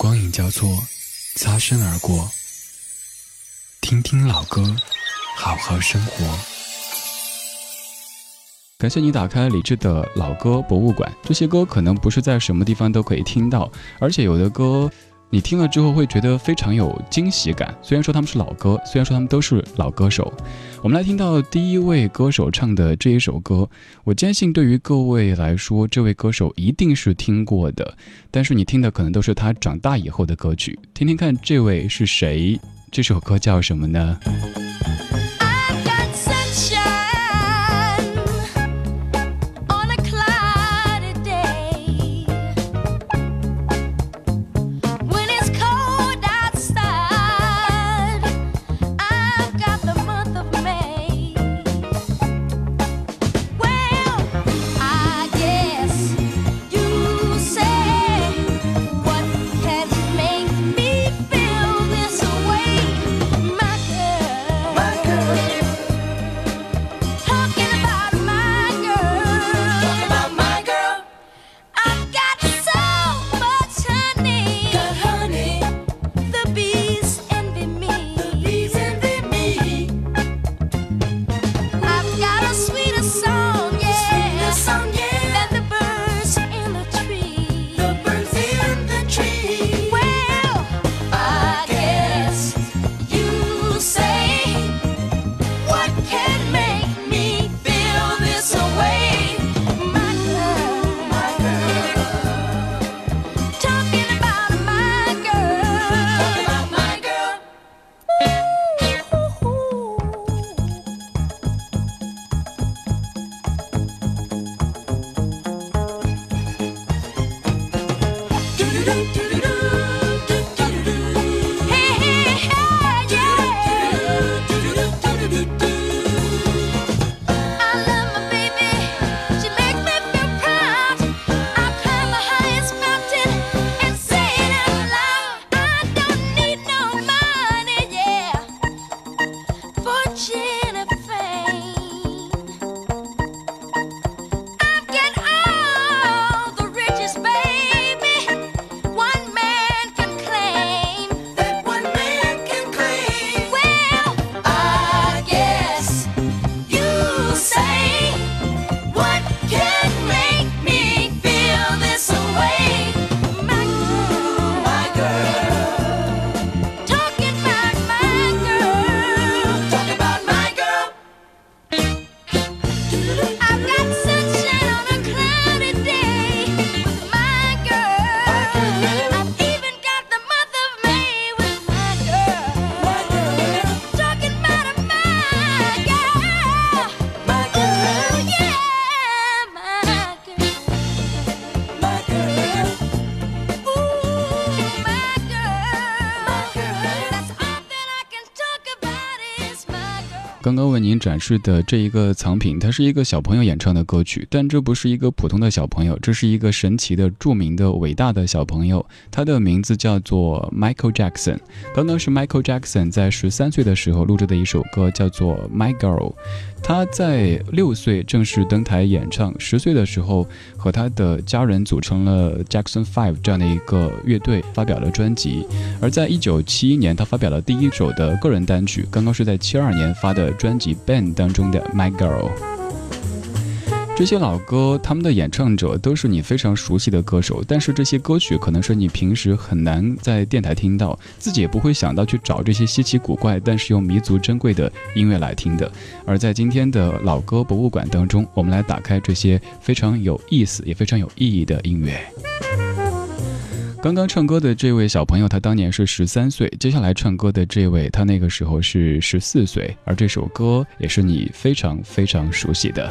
光影交错，擦身而过。听听老歌，好好生活。感谢你打开理智的老歌博物馆。这些歌可能不是在什么地方都可以听到，而且有的歌。你听了之后会觉得非常有惊喜感。虽然说他们是老歌，虽然说他们都是老歌手，我们来听到第一位歌手唱的这一首歌。我坚信对于各位来说，这位歌手一定是听过的，但是你听的可能都是他长大以后的歌曲。听听看，这位是谁？这首歌叫什么呢？刚刚为您展示的这一个藏品，它是一个小朋友演唱的歌曲，但这不是一个普通的小朋友，这是一个神奇的、著名的、伟大的小朋友，他的名字叫做 Michael Jackson。刚刚是 Michael Jackson 在十三岁的时候录制的一首歌，叫做 My Girl。他在六岁正式登台演唱，十岁的时候和他的家人组成了 Jackson Five 这样的一个乐队，发表了专辑。而在一九七一年，他发表了第一首的个人单曲，刚刚是在七二年发的专辑《Ben》当中的《My Girl》。这些老歌，他们的演唱者都是你非常熟悉的歌手，但是这些歌曲可能是你平时很难在电台听到，自己也不会想到去找这些稀奇古怪但是又弥足珍贵的音乐来听的。而在今天的老歌博物馆当中，我们来打开这些非常有意思也非常有意义的音乐。刚刚唱歌的这位小朋友，他当年是十三岁；接下来唱歌的这位，他那个时候是十四岁，而这首歌也是你非常非常熟悉的。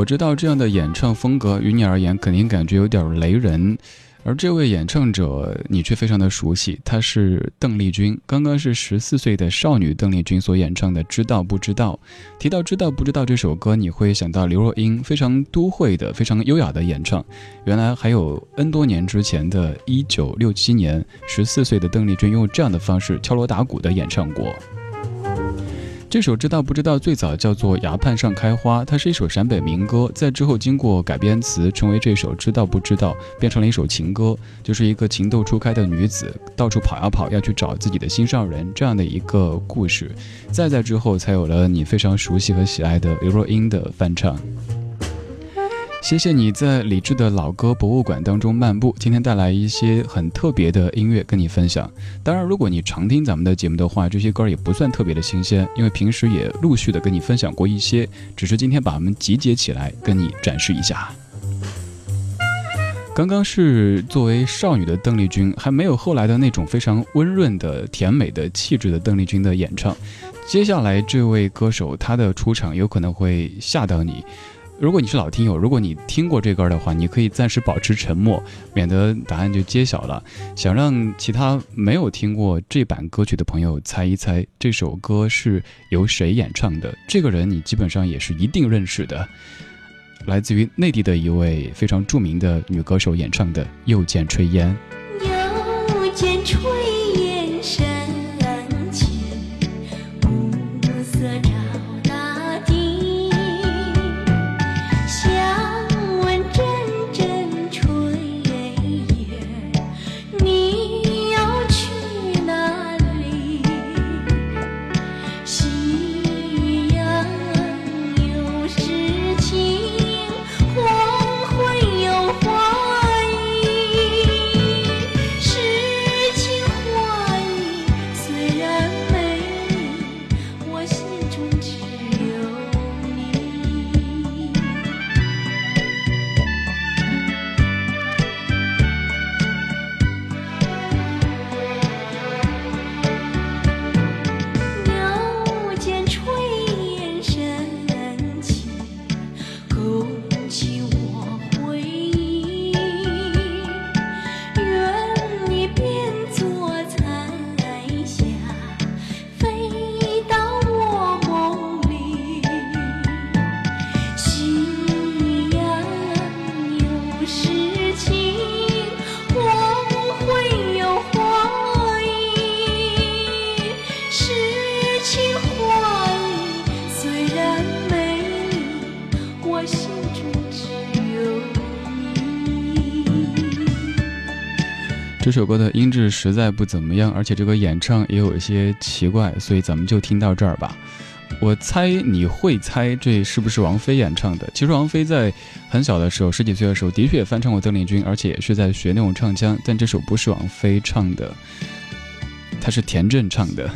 我知道这样的演唱风格于你而言肯定感觉有点雷人。而这位演唱者，你却非常的熟悉，她是邓丽君。刚刚是十四岁的少女邓丽君所演唱的《知道不知道》。提到《知道不知道》这首歌，你会想到刘若英非常都会的、非常优雅的演唱。原来还有 N 多年之前的一九六七年，十四岁的邓丽君用这样的方式敲锣打鼓的演唱过。这首知道不知道最早叫做《崖畔上开花》，它是一首陕北民歌，在之后经过改编词，成为这首知道不知道，变成了一首情歌，就是一个情窦初开的女子到处跑呀跑，要去找自己的心上人这样的一个故事。再在之后，才有了你非常熟悉和喜爱的刘若英的翻唱。谢谢你在理智的老歌博物馆当中漫步。今天带来一些很特别的音乐跟你分享。当然，如果你常听咱们的节目的话，这些歌也不算特别的新鲜，因为平时也陆续的跟你分享过一些，只是今天把它们集结起来跟你展示一下。刚刚是作为少女的邓丽君，还没有后来的那种非常温润的甜美的气质的邓丽君的演唱。接下来这位歌手，他的出场有可能会吓到你。如果你是老听友，如果你听过这歌的话，你可以暂时保持沉默，免得答案就揭晓了。想让其他没有听过这版歌曲的朋友猜一猜，这首歌是由谁演唱的？这个人你基本上也是一定认识的，来自于内地的一位非常著名的女歌手演唱的《又见炊烟》。又见炊。这首歌的音质实在不怎么样，而且这个演唱也有一些奇怪，所以咱们就听到这儿吧。我猜你会猜这是不是王菲演唱的？其实王菲在很小的时候，十几岁的时候，的确也翻唱过邓丽君，而且也是在学那种唱腔。但这首不是王菲唱的，它是田震唱的。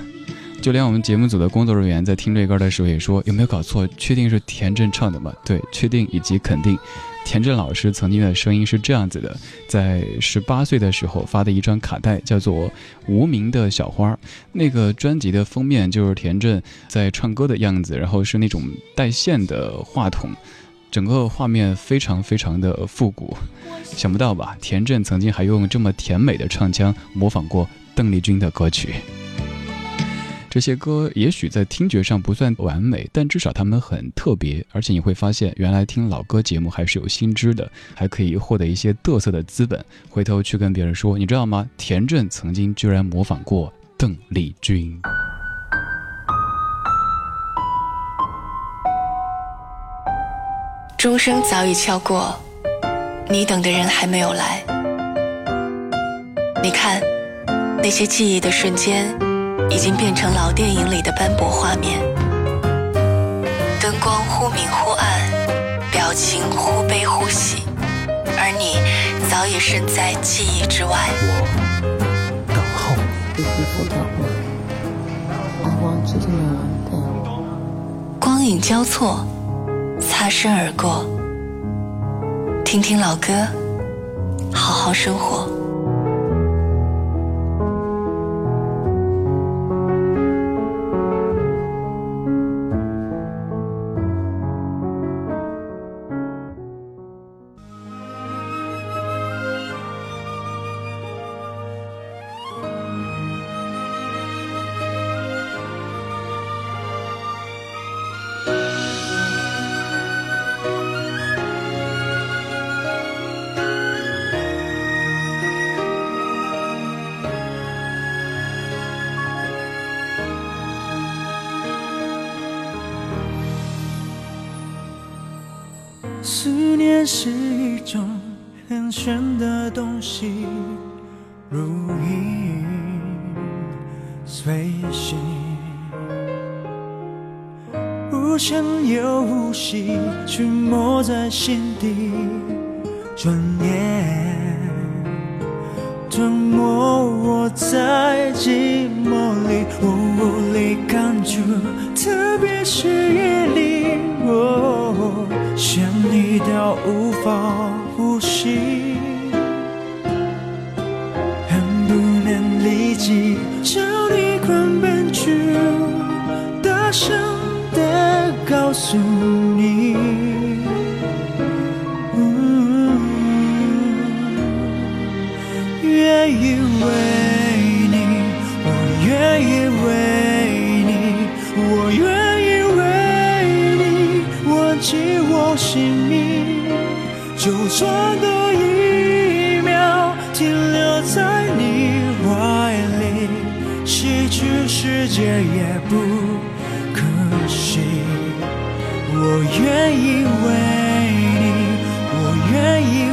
就连我们节目组的工作人员在听这歌的时候也说：“有没有搞错？确定是田震唱的吗？”对，确定以及肯定。田震老师曾经的声音是这样子的，在十八岁的时候发的一张卡带，叫做《无名的小花》。那个专辑的封面就是田震在唱歌的样子，然后是那种带线的话筒，整个画面非常非常的复古。想不到吧？田震曾经还用这么甜美的唱腔模仿过邓丽君的歌曲。这些歌也许在听觉上不算完美，但至少他们很特别。而且你会发现，原来听老歌节目还是有新知的，还可以获得一些嘚瑟的资本。回头去跟别人说，你知道吗？田震曾经居然模仿过邓丽君。钟声早已敲过，你等的人还没有来。你看，那些记忆的瞬间。已经变成老电影里的斑驳画面，灯光忽明忽暗，表情忽悲忽喜，而你早已身在记忆之外。我等候你。光影交错，擦身而过。听听老歌，好好生活。思念是一种很玄的东西，如影随形，无声又无息，沉没在心底，转眼吞没我在寂寞里，我无力抗拒，特别是夜里，我想无法呼吸，世界也不可惜。我愿意为你，我愿意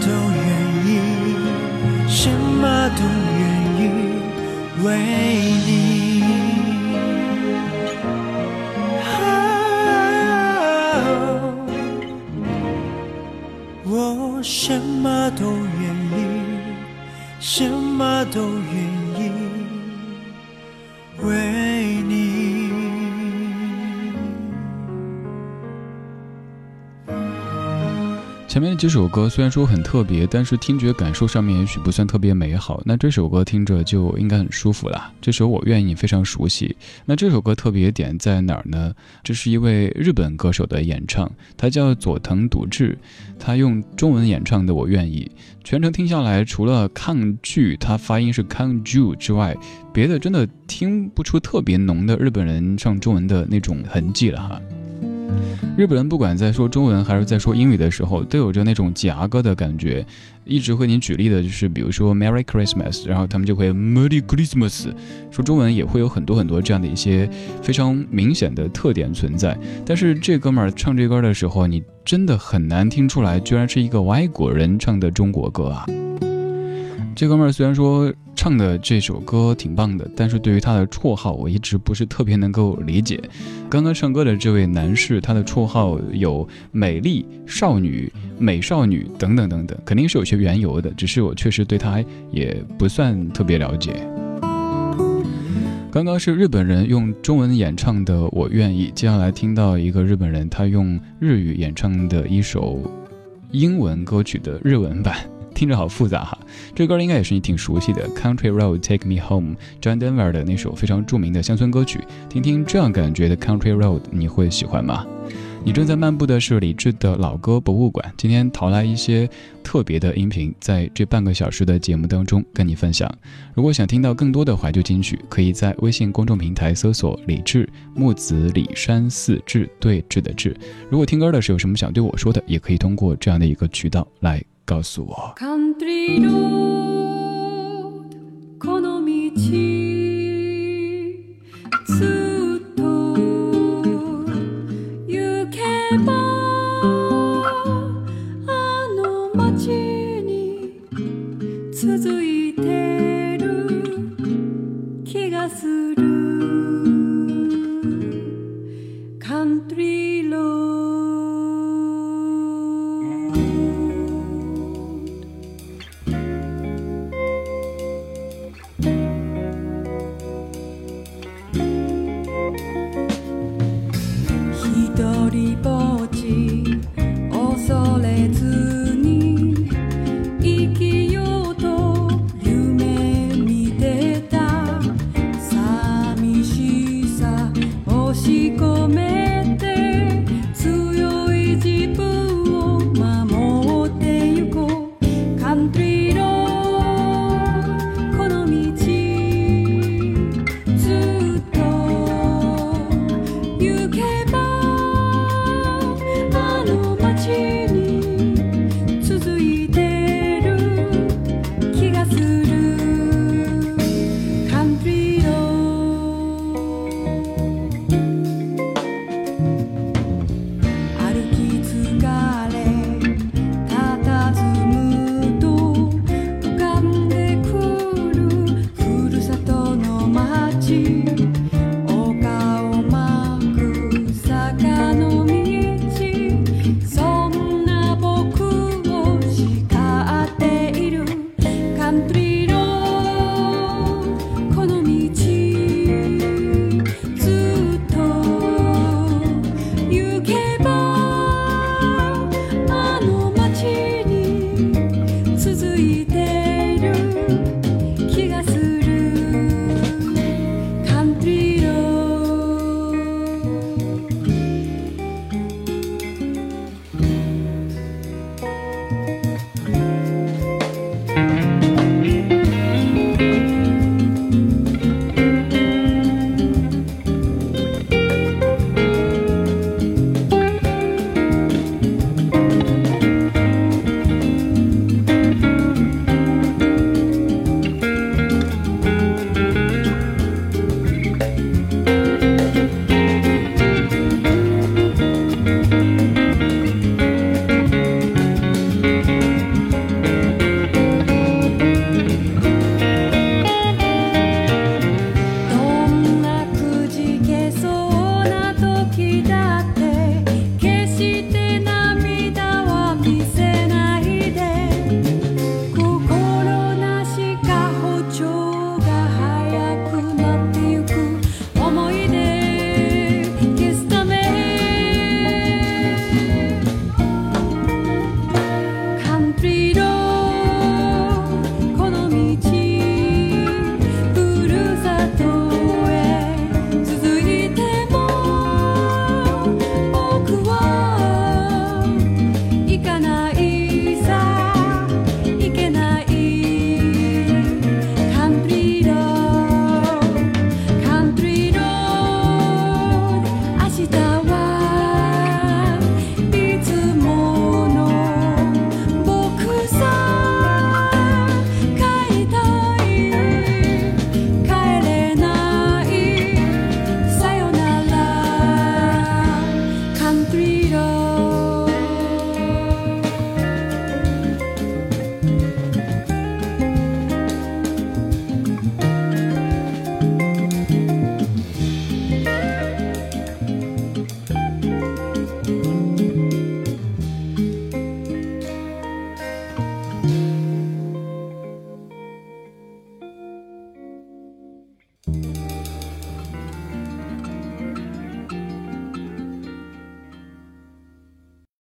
都愿意，什么都愿意为你。我什么都愿意，什么都前面几首歌虽然说很特别，但是听觉感受上面也许不算特别美好。那这首歌听着就应该很舒服了。这首我愿意非常熟悉。那这首歌特别点在哪儿呢？这是一位日本歌手的演唱，他叫佐藤笃志，他用中文演唱的《我愿意》。全程听下来，除了抗拒他发音是抗拒之外，别的真的听不出特别浓的日本人唱中文的那种痕迹了哈。日本人不管在说中文还是在说英语的时候，都有着那种夹歌的感觉。一直会你举例的就是，比如说 Merry Christmas，然后他们就会 Merry Christmas。说中文也会有很多很多这样的一些非常明显的特点存在。但是这哥们儿唱这歌的时候，你真的很难听出来，居然是一个外国人唱的中国歌啊！这哥们儿虽然说唱的这首歌挺棒的，但是对于他的绰号，我一直不是特别能够理解。刚刚唱歌的这位男士，他的绰号有美丽少女、美少女等等等等，肯定是有些缘由的，只是我确实对他也不算特别了解。刚刚是日本人用中文演唱的《我愿意》，接下来听到一个日本人他用日语演唱的一首英文歌曲的日文版。听着好复杂哈。这歌应该也是你挺熟悉的，《Country Road Take Me Home》，John Denver 的那首非常著名的乡村歌曲。听听这样感觉的《Country Road》，你会喜欢吗？你正在漫步的是李志的老歌博物馆。今天淘来一些特别的音频，在这半个小时的节目当中跟你分享。如果想听到更多的怀旧金曲，可以在微信公众平台搜索“李志木子李山寺志对峙的志”。如果听歌的时候有什么想对我说的，也可以通过这样的一个渠道来告诉我。country.